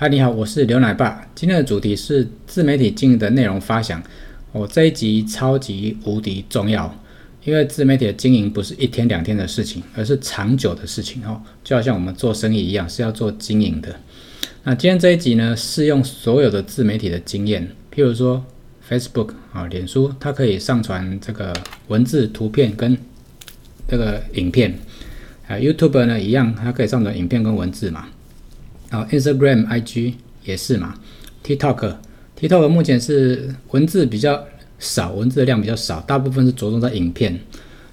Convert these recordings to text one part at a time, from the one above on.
嗨，你好，我是刘奶爸。今天的主题是自媒体经营的内容发想。我、哦、这一集超级无敌重要，因为自媒体的经营不是一天两天的事情，而是长久的事情哦。就好像我们做生意一样，是要做经营的。那今天这一集呢，适用所有的自媒体的经验，譬如说 Facebook 啊、脸书，它可以上传这个文字、图片跟这个影片啊。YouTube 呢一样，它可以上传影片跟文字嘛。啊，Instagram、IG 也是嘛，TikTok，TikTok 目前是文字比较少，文字的量比较少，大部分是着重在影片。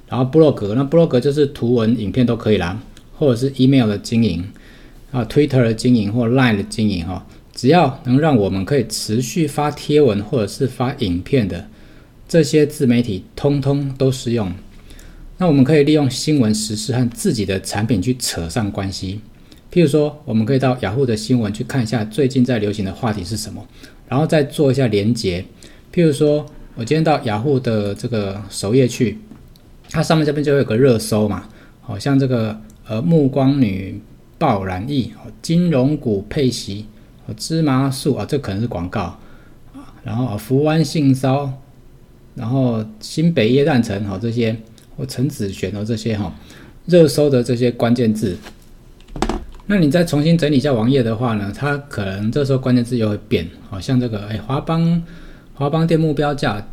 然后 Blog，那 Blog 就是图文、影片都可以啦，或者是 Email 的经营啊，Twitter 的经营或 Line 的经营哈，只要能让我们可以持续发贴文或者是发影片的这些自媒体，通通都适用。那我们可以利用新闻时事和自己的产品去扯上关系。譬如说，我们可以到雅虎的新闻去看一下最近在流行的话题是什么，然后再做一下连结。譬如说，我今天到雅虎的这个首页去，它上面这边就会有个热搜嘛，好像这个呃暮光女爆染疫，金融股配息，芝麻素啊，这可能是广告啊，然后福湾性骚，然后新北耶诞城好这些，或陈子璇哦这些哈热搜的这些关键字。那你再重新整理一下网页的话呢，它可能这时候关键字又会变，好像这个哎华邦华邦电目标价，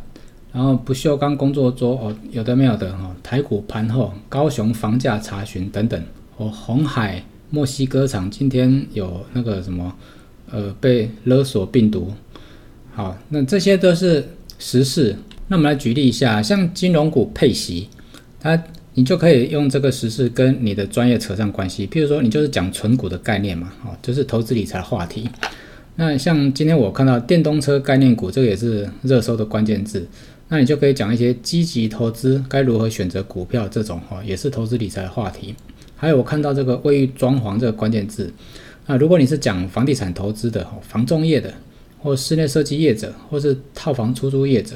然后不锈钢工作桌哦，有的没有的哈，台股盘后高雄房价查询等等，哦红海墨西哥厂今天有那个什么呃被勒索病毒，好，那这些都是时事。那我们来举例一下，像金融股配息，它。你就可以用这个时事跟你的专业扯上关系，譬如说你就是讲存股的概念嘛，哦，就是投资理财话题。那像今天我看到电动车概念股，这个也是热搜的关键字，那你就可以讲一些积极投资该如何选择股票这种，哈，也是投资理财的话题。还有我看到这个卫浴装潢这个关键字，那如果你是讲房地产投资的，房仲业的，或室内设计业者，或是套房出租业者，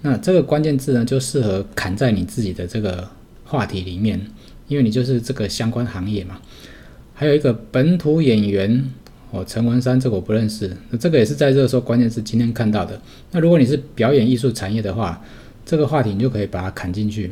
那这个关键字呢，就适合砍在你自己的这个。话题里面，因为你就是这个相关行业嘛。还有一个本土演员哦，陈文山，这个我不认识。那这个也是在热搜关键词今天看到的。那如果你是表演艺术产业的话，这个话题你就可以把它砍进去。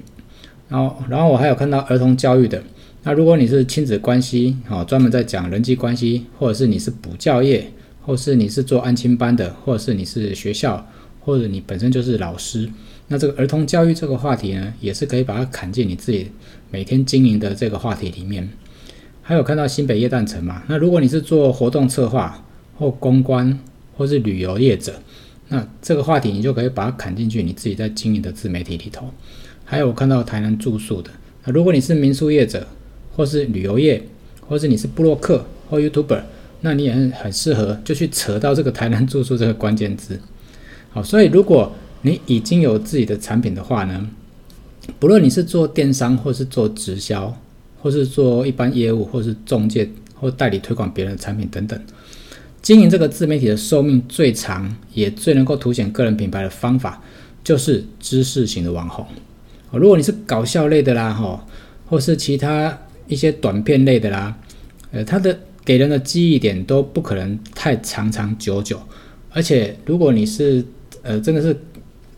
然后，然后我还有看到儿童教育的。那如果你是亲子关系哦，专门在讲人际关系，或者是你是补教业，或是你是做安亲班的，或者是你是学校，或者你本身就是老师。那这个儿童教育这个话题呢，也是可以把它砍进你自己每天经营的这个话题里面。还有看到新北夜诞城嘛？那如果你是做活动策划或公关或是旅游业者，那这个话题你就可以把它砍进去你自己在经营的自媒体里头。还有看到台南住宿的，那如果你是民宿业者或是旅游业，或是你是布洛克或 YouTuber，那你也很适合就去扯到这个台南住宿这个关键字。好，所以如果你已经有自己的产品的话呢，不论你是做电商，或是做直销，或是做一般业务，或是中介，或代理推广别人的产品等等，经营这个自媒体的寿命最长，也最能够凸显个人品牌的方法，就是知识型的网红。如果你是搞笑类的啦，哈，或是其他一些短片类的啦，呃，它的给人的记忆点都不可能太长长久久，而且如果你是呃，真的是。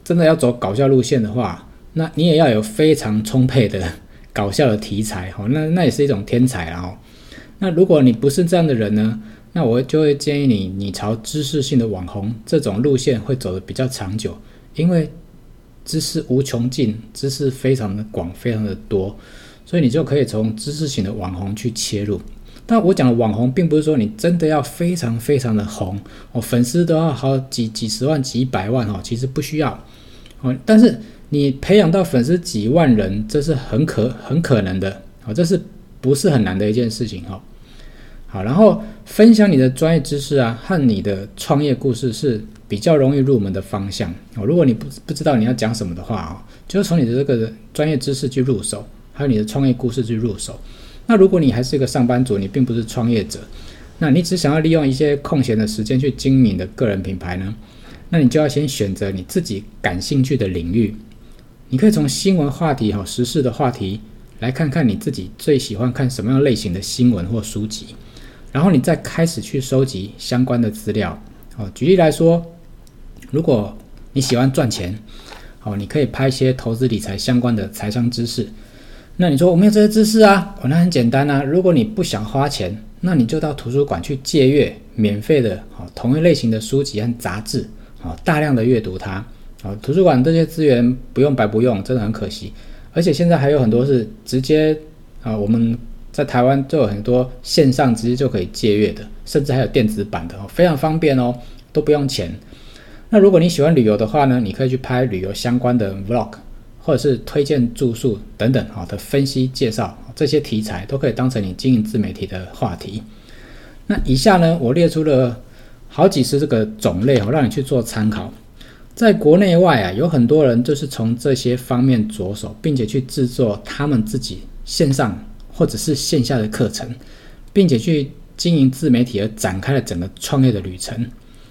真的要走搞笑路线的话，那你也要有非常充沛的搞笑的题材哦，那那也是一种天才啊哦。那如果你不是这样的人呢，那我就会建议你，你朝知识性的网红这种路线会走得比较长久，因为知识无穷尽，知识非常的广，非常的多，所以你就可以从知识型的网红去切入。但我讲的网红，并不是说你真的要非常非常的红哦，粉丝都要好几几十万、几百万哦，其实不需要。但是你培养到粉丝几万人，这是很可很可能的，好，这是不是很难的一件事情哈？好，然后分享你的专业知识啊，和你的创业故事是比较容易入门的方向哦。如果你不不知道你要讲什么的话啊，就从你的这个专业知识去入手，还有你的创业故事去入手。那如果你还是一个上班族，你并不是创业者，那你只想要利用一些空闲的时间去经营你的个人品牌呢？那你就要先选择你自己感兴趣的领域，你可以从新闻话题哈、时事的话题来看看你自己最喜欢看什么样类型的新闻或书籍，然后你再开始去收集相关的资料。哦，举例来说，如果你喜欢赚钱，哦，你可以拍一些投资理财相关的财商知识。那你说我没有这些知识啊？哦，那很简单啊。如果你不想花钱，那你就到图书馆去借阅免费的哦同一类型的书籍和杂志，啊，大量的阅读它。啊，图书馆这些资源不用白不用，真的很可惜。而且现在还有很多是直接啊，我们在台湾就有很多线上直接就可以借阅的，甚至还有电子版的哦，非常方便哦，都不用钱。那如果你喜欢旅游的话呢，你可以去拍旅游相关的 vlog，或者是推荐住宿等等好的分析介绍，这些题材都可以当成你经营自媒体的话题。那以下呢，我列出了好几十这个种类哦，让你去做参考。在国内外啊，有很多人就是从这些方面着手，并且去制作他们自己线上或者是线下的课程，并且去经营自媒体而展开了整个创业的旅程。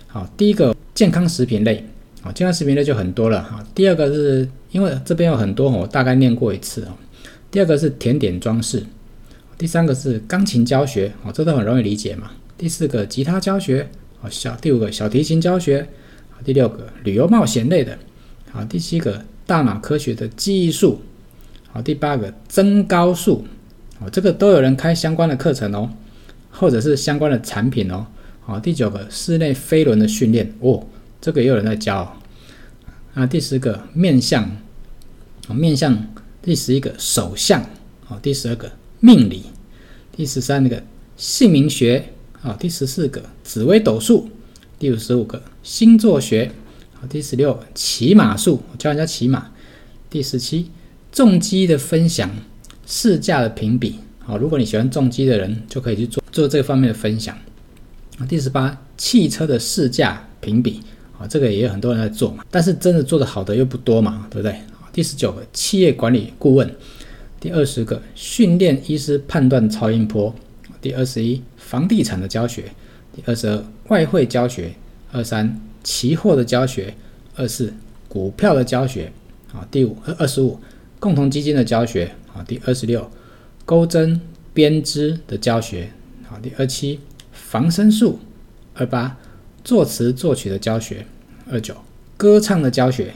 好，第一个。健康食品类，啊，健康食品类就很多了哈。第二个是因为这边有很多，我大概念过一次哦。第二个是甜点装饰，第三个是钢琴教学，哦，这都很容易理解嘛。第四个吉他教学，哦，小第五个小提琴教学，第六个旅游冒险类的，好，第七个大脑科学的记忆术，好，第八个增高术，哦，这个都有人开相关的课程哦，或者是相关的产品哦。好，第九个室内飞轮的训练哦，这个也有人在教。啊，第十个面相，啊面相，第十一个手相，啊第十二个命理，第十三个姓名学，啊第十四个紫微斗数，第五十五个星座学，啊第十六骑马术，我教人家骑马，第十七重机的分享，试驾的评比，好，如果你喜欢重机的人，就可以去做做这方面的分享。第十八，汽车的试驾评比，啊，这个也有很多人在做嘛，但是真的做得好的又不多嘛，对不对？第十九个，企业管理顾问；第二十个，训练医师判断超音波；第二十一，房地产的教学；第二十二，外汇教学；二三，期货的教学；二四，股票的教学；啊，第五和二十五，共同基金的教学；啊，第二十六，钩针编织的教学；啊，第二七。防身术，二八作词作曲的教学，二九歌唱的教学，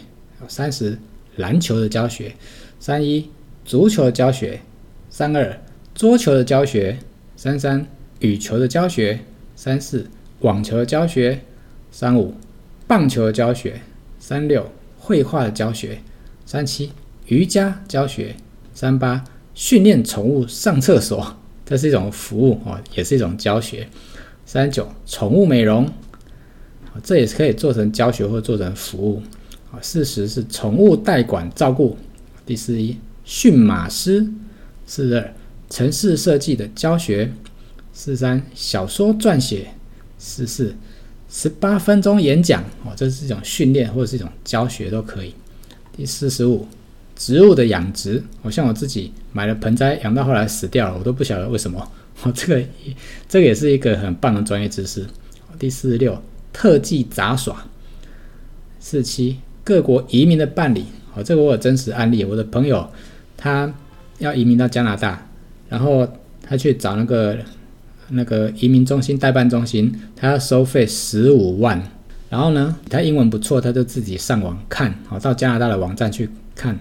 三十篮球的教学，三一足球的教学，三二桌球的教学，三三羽球的教学，三四网球的教学，三五棒球的教学，三六绘画的教学，三七瑜伽教学，三八训练宠物上厕所，这是一种服务哦，也是一种教学。三九宠物美容，这也是可以做成教学或做成服务。啊，四十是宠物代管照顾。第四一驯马师，四二城市设计的教学，四三小说撰写，四四十八分钟演讲。哦，这是一种训练或者是一种教学都可以。第四十五植物的养殖，我像我自己买了盆栽养到后来死掉了，我都不晓得为什么。哦，这个这个也是一个很棒的专业知识。第四十六，特技杂耍。四七，各国移民的办理。哦，这个我有真实案例，我的朋友他要移民到加拿大，然后他去找那个那个移民中心代办中心，他要收费十五万。然后呢，他英文不错，他就自己上网看，哦，到加拿大的网站去看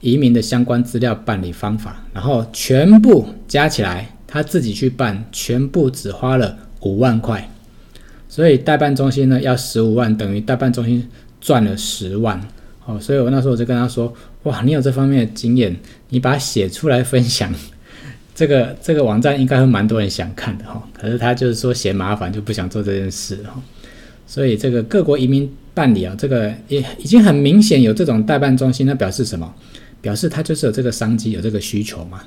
移民的相关资料、办理方法，然后全部加起来。他自己去办，全部只花了五万块，所以代办中心呢要十五万，等于代办中心赚了十万。哦，所以我那时候我就跟他说：“哇，你有这方面的经验，你把它写出来分享，这个这个网站应该会蛮多人想看的哈。”可是他就是说嫌麻烦，就不想做这件事哈。所以这个各国移民办理啊，这个也已经很明显有这种代办中心，那表示什么？表示他就是有这个商机，有这个需求嘛。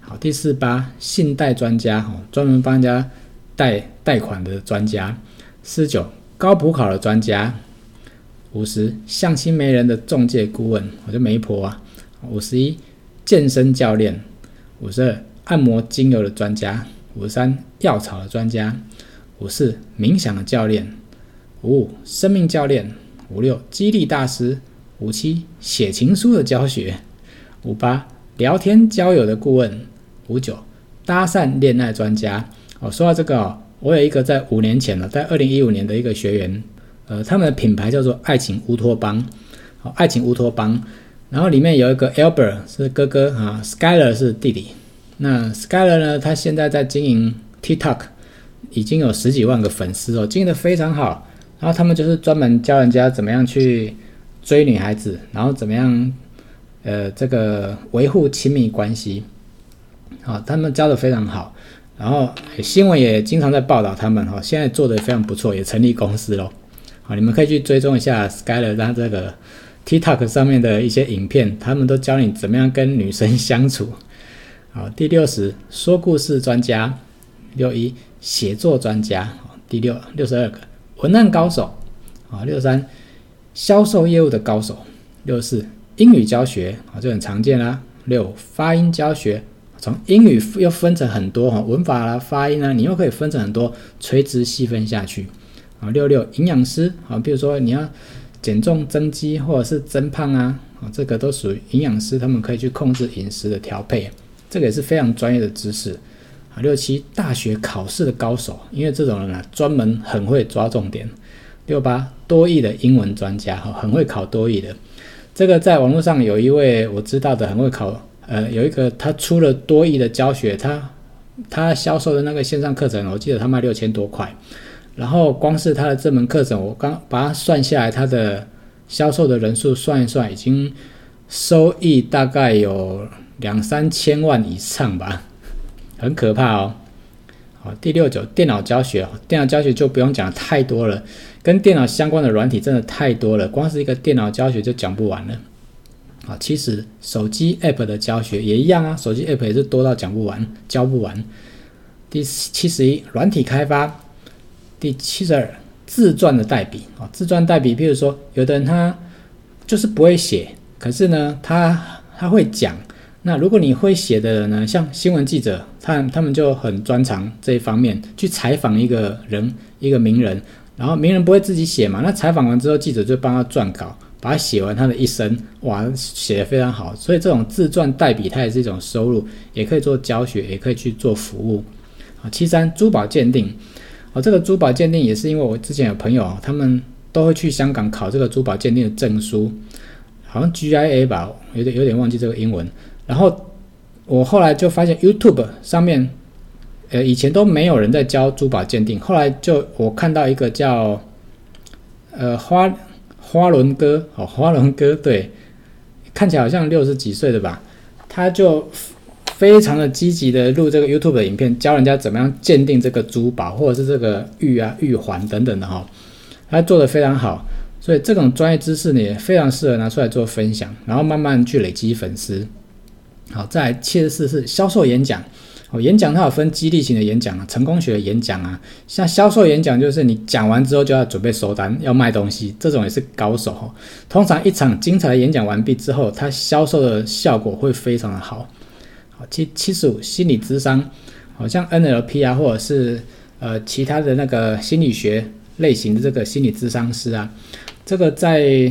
好，第四八信贷专家，哈，专门帮人家贷贷款的专家。四十九高普考的专家。五十相亲媒人的中介顾问，我就媒婆啊。五十一健身教练。五十二按摩精油的专家。五十三药草的专家。五四冥想的教练。五五生命教练。五六激励大师。五七写情书的教学。五八聊天交友的顾问。五九搭讪恋爱专家，哦，说到这个哦，我有一个在五年前了，在二零一五年的一个学员，呃，他们的品牌叫做爱情乌托邦，哦，爱情乌托邦，然后里面有一个 Albert 是哥哥啊，Skyler 是弟弟。那 Skyler 呢，他现在在经营 TikTok，已经有十几万个粉丝哦，经营得非常好。然后他们就是专门教人家怎么样去追女孩子，然后怎么样，呃，这个维护亲密关系。好，他们教得非常好。然后新闻也经常在报道他们哈，现在做得非常不错，也成立公司喽。好，你们可以去追踪一下 Skyler 他这个 TikTok 上面的一些影片，他们都教你怎么样跟女生相处。好，第六十说故事专家，六一写作专家，第六六十二个文案高手，啊，六三销售业务的高手，六四英语教学，啊，这很常见啦。六发音教学。从英语又分成很多哈，文法啦、发音啊，你又可以分成很多垂直细分下去啊。六六营养师啊，比如说你要减重增肌或者是增胖啊，啊，这个都属于营养师，他们可以去控制饮食的调配，这个也是非常专业的知识啊。六七大学考试的高手，因为这种人啊，专门很会抓重点。六八多益的英文专家哈，很会考多益的，这个在网络上有一位我知道的很会考。呃，有一个他出了多益的教学，他他销售的那个线上课程，我记得他卖六千多块，然后光是他的这门课程，我刚把它算下来，他的销售的人数算一算，已经收益大概有两三千万以上吧，很可怕哦。好，第六九电脑教学，电脑教学就不用讲太多了，跟电脑相关的软体真的太多了，光是一个电脑教学就讲不完了。啊，其实手机 App 的教学也一样啊，手机 App 也是多到讲不完，教不完。第七十一，软体开发。第七十二，自传的代笔啊，自传代笔，譬如说，有的人他就是不会写，可是呢，他他会讲。那如果你会写的人呢，像新闻记者，他他们就很专长这一方面，去采访一个人，一个名人，然后名人不会自己写嘛，那采访完之后，记者就帮他撰稿。把他写完他的一生，哇，写得非常好，所以这种自传代笔，它也是一种收入，也可以做教学，也可以去做服务。啊，七三珠宝鉴定，哦，这个珠宝鉴定也是因为我之前有朋友，他们都会去香港考这个珠宝鉴定的证书，好像 GIA 吧，有点有点忘记这个英文。然后我后来就发现 YouTube 上面，呃，以前都没有人在教珠宝鉴定，后来就我看到一个叫，呃，花。花轮哥，哦，花轮哥，对，看起来好像六十几岁的吧？他就非常的积极的录这个 YouTube 的影片，教人家怎么样鉴定这个珠宝，或者是这个玉啊、玉环等等的哈。他做得非常好，所以这种专业知识呢，也非常适合拿出来做分享，然后慢慢去累积粉丝。好，再来七十四是销售演讲。哦，演讲它有分激励型的演讲啊，成功学的演讲啊，像销售演讲就是你讲完之后就要准备收单，要卖东西，这种也是高手哦。通常一场精彩的演讲完毕之后，它销售的效果会非常的好。好，七七十五心理咨商，好像 NLP 啊，或者是呃其他的那个心理学类型的这个心理咨商师啊，这个在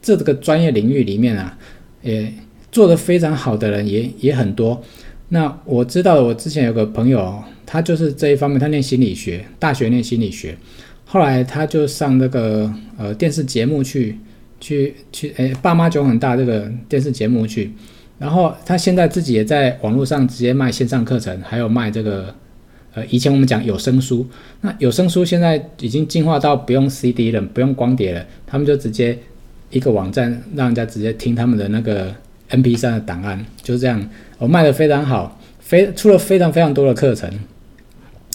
这个专业领域里面啊，也做得非常好的人也也很多。那我知道，我之前有个朋友，他就是这一方面，他念心理学，大学念心理学，后来他就上那个呃电视节目去，去去，诶，爸妈囧很大这个电视节目去，然后他现在自己也在网络上直接卖线上课程，还有卖这个，呃，以前我们讲有声书，那有声书现在已经进化到不用 CD 了，不用光碟了，他们就直接一个网站让人家直接听他们的那个 MP3 的档案，就是这样。我卖的非常好，非出了非常非常多的课程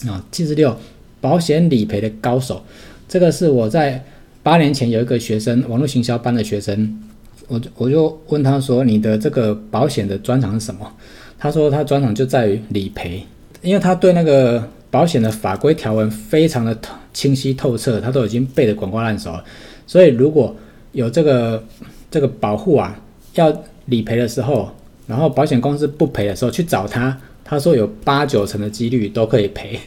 啊。七十六，保险理赔的高手，这个是我在八年前有一个学生，网络行销班的学生，我就我就问他说：“你的这个保险的专长是什么？”他说：“他专长就在于理赔，因为他对那个保险的法规条文非常的清晰透彻，他都已经背得滚瓜烂熟了。所以如果有这个这个保护啊，要理赔的时候。”然后保险公司不赔的时候去找他，他说有八九成的几率都可以赔，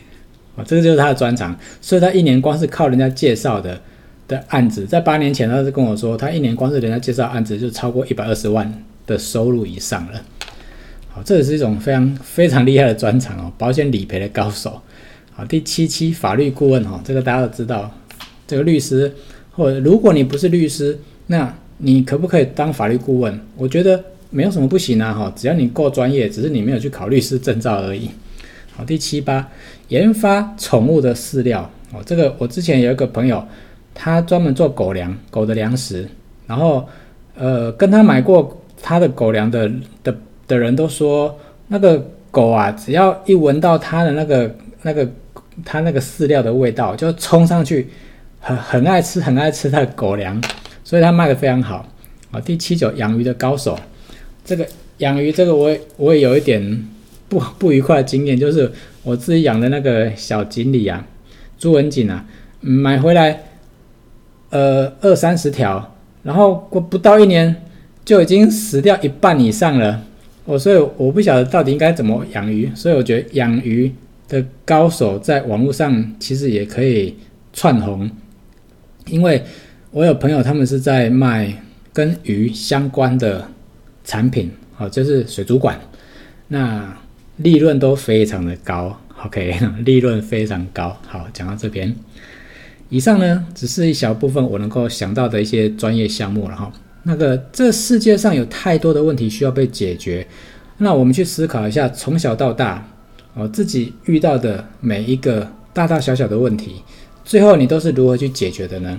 啊，这个就是他的专长。所以他一年光是靠人家介绍的的案子，在八年前他是跟我说，他一年光是人家介绍案子就超过一百二十万的收入以上了。好，这也是一种非常非常厉害的专长哦，保险理赔的高手。好，第七期法律顾问哈，这个大家都知道，这个律师或者如果你不是律师，那你可不可以当法律顾问？我觉得没有什么不行啊哈，只要你够专业，只是你没有去考律师证照而已。好，第七八，研发宠物的饲料哦，这个我之前有一个朋友，他专门做狗粮，狗的粮食，然后呃，跟他买过他的狗粮的的的人都说，那个狗啊，只要一闻到他的那个那个他那个饲料的味道，就冲上去，很很爱吃，很爱吃他的狗粮。所以它卖的非常好啊。第七九，养鱼的高手，这个养鱼这个我也我也有一点不不愉快的经验，就是我自己养的那个小锦鲤啊，朱文锦啊，买回来呃二三十条，然后过不到一年就已经死掉一半以上了。我所以我不晓得到底应该怎么养鱼，所以我觉得养鱼的高手在网络上其实也可以窜红，因为。我有朋友，他们是在卖跟鱼相关的产品，哦，就是水族馆，那利润都非常的高，OK，利润非常高。好，讲到这边，以上呢只是一小部分我能够想到的一些专业项目了哈。那个这世界上有太多的问题需要被解决，那我们去思考一下，从小到大，哦，自己遇到的每一个大大小小的问题，最后你都是如何去解决的呢？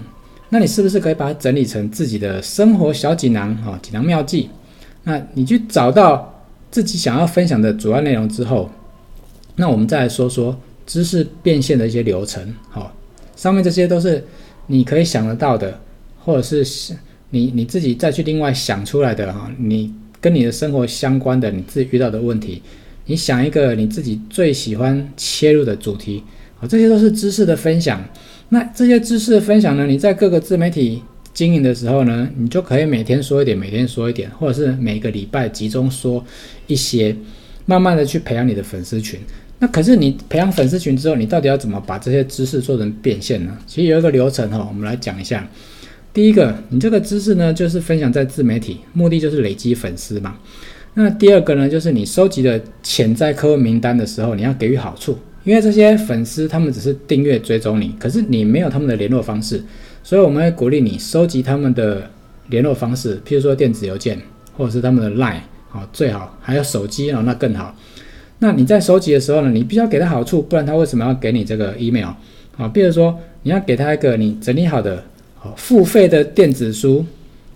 那你是不是可以把它整理成自己的生活小锦囊哈，锦囊妙计？那你去找到自己想要分享的主要内容之后，那我们再来说说知识变现的一些流程。好，上面这些都是你可以想得到的，或者是你你自己再去另外想出来的哈，你跟你的生活相关的，你自己遇到的问题，你想一个你自己最喜欢切入的主题，好，这些都是知识的分享。那这些知识的分享呢，你在各个自媒体经营的时候呢，你就可以每天说一点，每天说一点，或者是每个礼拜集中说一些，慢慢的去培养你的粉丝群。那可是你培养粉丝群之后，你到底要怎么把这些知识做成变现呢？其实有一个流程哈，我们来讲一下。第一个，你这个知识呢，就是分享在自媒体，目的就是累积粉丝嘛。那第二个呢，就是你收集的潜在客户名单的时候，你要给予好处。因为这些粉丝他们只是订阅追踪你，可是你没有他们的联络方式，所以我们会鼓励你收集他们的联络方式，譬如说电子邮件或者是他们的 LINE，好，最好还有手机哦，那更好。那你在收集的时候呢，你必须要给他好处，不然他为什么要给你这个 email？啊，比如说你要给他一个你整理好的付费的电子书，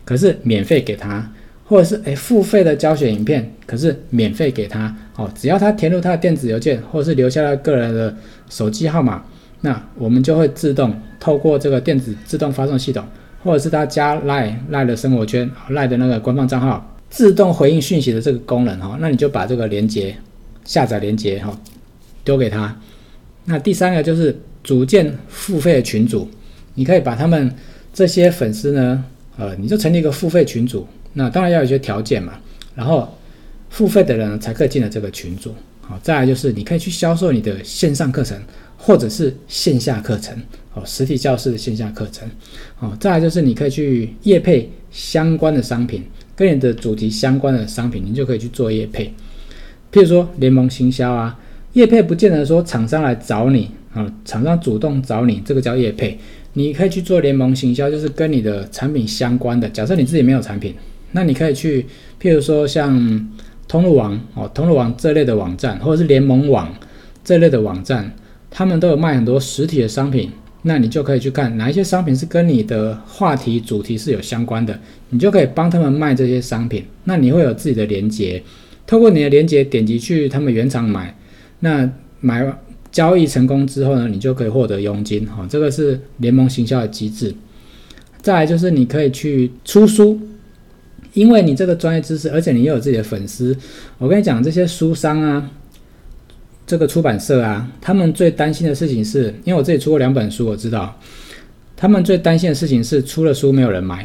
可是免费给他。或者是诶付费的教学影片，可是免费给他哦，只要他填入他的电子邮件，或者是留下他个人的手机号码，那我们就会自动透过这个电子自动发送系统，或者是他加 Line Line 的生活圈 Line 的那个官方账号，自动回应讯息的这个功能哈，那你就把这个连接下载连接哈丢给他。那第三个就是组建付费群组，你可以把他们这些粉丝呢，呃，你就成立一个付费群组。那当然要有一些条件嘛，然后付费的人才可以进了这个群组。好，再来就是你可以去销售你的线上课程，或者是线下课程，哦，实体教室的线下课程。哦，再来就是你可以去业配相关的商品，跟你的主题相关的商品，你就可以去做业配。譬如说联盟行销啊，业配不见得说厂商来找你啊，厂商主动找你，这个叫业配。你可以去做联盟行销，就是跟你的产品相关的。假设你自己没有产品。那你可以去，譬如说像通路网哦，通路网这类的网站，或者是联盟网这类的网站，他们都有卖很多实体的商品。那你就可以去看哪一些商品是跟你的话题主题是有相关的，你就可以帮他们卖这些商品。那你会有自己的连接，透过你的连接点击去他们原厂买，那买交易成功之后呢，你就可以获得佣金哈。这个是联盟行销的机制。再来就是你可以去出书。因为你这个专业知识，而且你又有自己的粉丝，我跟你讲，这些书商啊，这个出版社啊，他们最担心的事情是，因为我自己出过两本书，我知道，他们最担心的事情是出了书没有人买。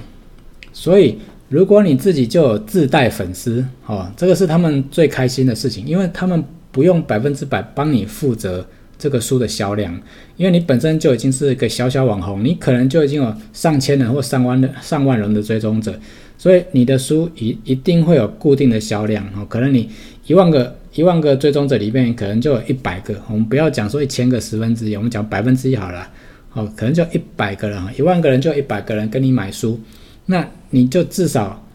所以，如果你自己就有自带粉丝，哦，这个是他们最开心的事情，因为他们不用百分之百帮你负责这个书的销量，因为你本身就已经是一个小小网红，你可能就已经有上千人或上万的上万人的追踪者。所以你的书一一定会有固定的销量哦，可能你一万个一万个追踪者里面，可能就有一百个。我们不要讲说一千个十分之一，我们讲百分之一好了。哦，可能就一百个人，一万个人就一百个人跟你买书，那你就至少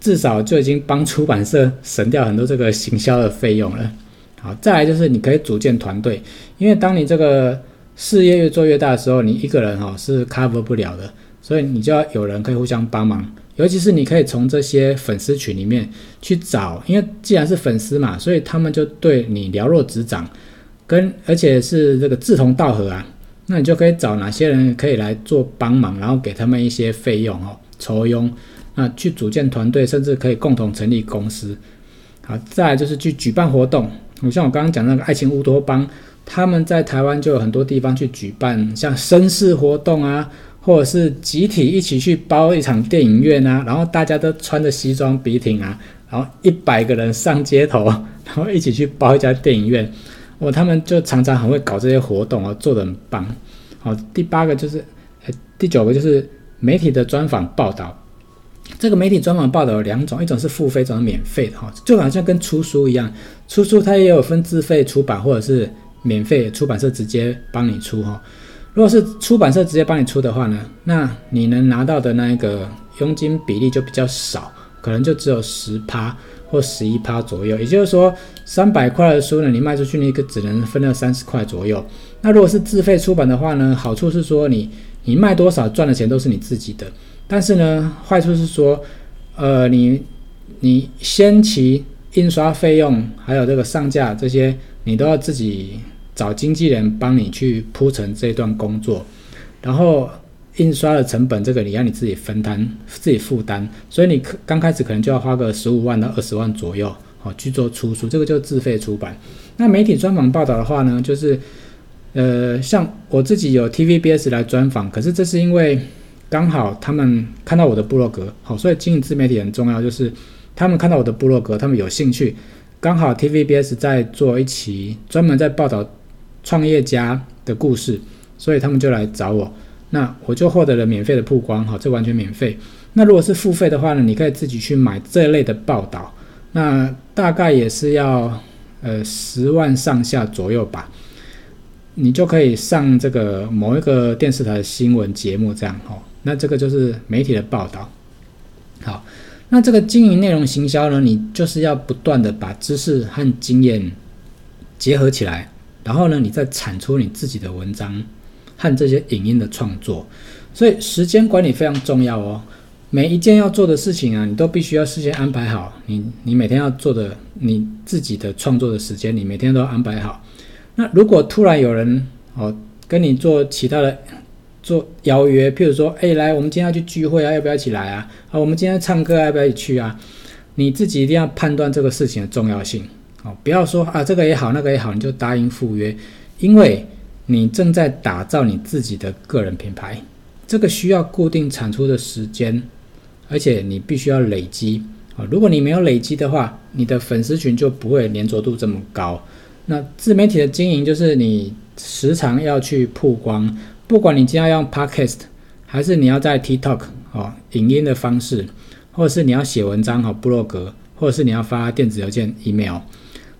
至少就已经帮出版社省掉很多这个行销的费用了。好，再来就是你可以组建团队，因为当你这个事业越做越大的时候，你一个人哈是 cover 不了的，所以你就要有人可以互相帮忙。尤其是你可以从这些粉丝群里面去找，因为既然是粉丝嘛，所以他们就对你了若指掌，跟而且是这个志同道合啊。那你就可以找哪些人可以来做帮忙，然后给他们一些费用哦，酬庸，那去组建团队，甚至可以共同成立公司。好，再来就是去举办活动。我像我刚刚讲那个爱情乌托邦，他们在台湾就有很多地方去举办，像绅士活动啊，或者是集体一起去包一场电影院啊，然后大家都穿着西装笔挺啊，然后一百个人上街头，然后一起去包一家电影院。哦，他们就常常很会搞这些活动哦，做得很棒。好，第八个就是，第九个就是媒体的专访报道。这个媒体专访报道有两种，一种是付费，一种是免费的哈，就好像跟出书一样，出书它也有分自费出版或者是免费出版社直接帮你出哈。如果是出版社直接帮你出的话呢，那你能拿到的那一个佣金比例就比较少，可能就只有十趴。或十一趴左右，也就是说，三百块的书呢，你卖出去那个只能分到三十块左右。那如果是自费出版的话呢，好处是说你你卖多少赚的钱都是你自己的，但是呢，坏处是说，呃，你你先期印刷费用还有这个上架这些，你都要自己找经纪人帮你去铺陈这段工作，然后。印刷的成本，这个你要你自己分担、自己负担，所以你可刚开始可能就要花个十五万到二十万左右，好去做出书，这个就自费出版。那媒体专访报道的话呢，就是，呃，像我自己有 TVBS 来专访，可是这是因为刚好他们看到我的部落格，好，所以经营自媒体很重要，就是他们看到我的部落格，他们有兴趣，刚好 TVBS 在做一期专门在报道创业家的故事，所以他们就来找我。那我就获得了免费的曝光，哈，这完全免费。那如果是付费的话呢，你可以自己去买这类的报道，那大概也是要呃十万上下左右吧，你就可以上这个某一个电视台的新闻节目这样，哈。那这个就是媒体的报道。好，那这个经营内容行销呢，你就是要不断的把知识和经验结合起来，然后呢，你再产出你自己的文章。和这些影音的创作，所以时间管理非常重要哦。每一件要做的事情啊，你都必须要事先安排好。你你每天要做的你自己的创作的时间，你每天都安排好。那如果突然有人哦跟你做其他的做邀约，譬如说，哎，来，我们今天要去聚会啊，要不要一起来啊？啊，我们今天唱歌要不要一起去啊？你自己一定要判断这个事情的重要性哦，不要说啊这个也好，那个也好，你就答应赴约，因为。你正在打造你自己的个人品牌，这个需要固定产出的时间，而且你必须要累积啊。如果你没有累积的话，你的粉丝群就不会粘着度这么高。那自媒体的经营就是你时常要去曝光，不管你今天要用 Podcast，还是你要在 TikTok 哦影音的方式，或者是你要写文章和部落格，或者是你要发电子邮件 email，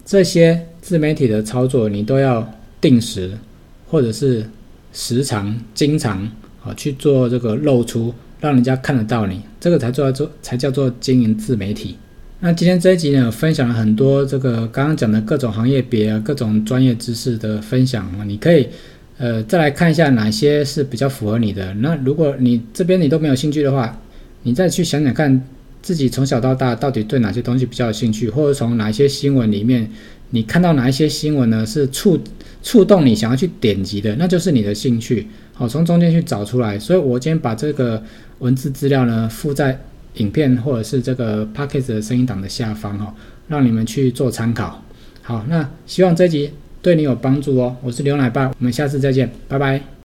这些自媒体的操作你都要定时。或者是时常、经常啊去做这个露出，让人家看得到你，这个才做做才叫做经营自媒体。那今天这一集呢，分享了很多这个刚刚讲的各种行业别、各种专业知识的分享啊，你可以呃再来看一下哪些是比较符合你的。那如果你这边你都没有兴趣的话，你再去想想看自己从小到大到底对哪些东西比较有兴趣，或者从哪些新闻里面你看到哪一些新闻呢是触。触动你想要去点击的，那就是你的兴趣。好，从中间去找出来。所以我今天把这个文字资料呢附在影片或者是这个 p a c k a g e 的声音档的下方哈，让你们去做参考。好，那希望这集对你有帮助哦。我是牛奶爸，我们下次再见，拜拜。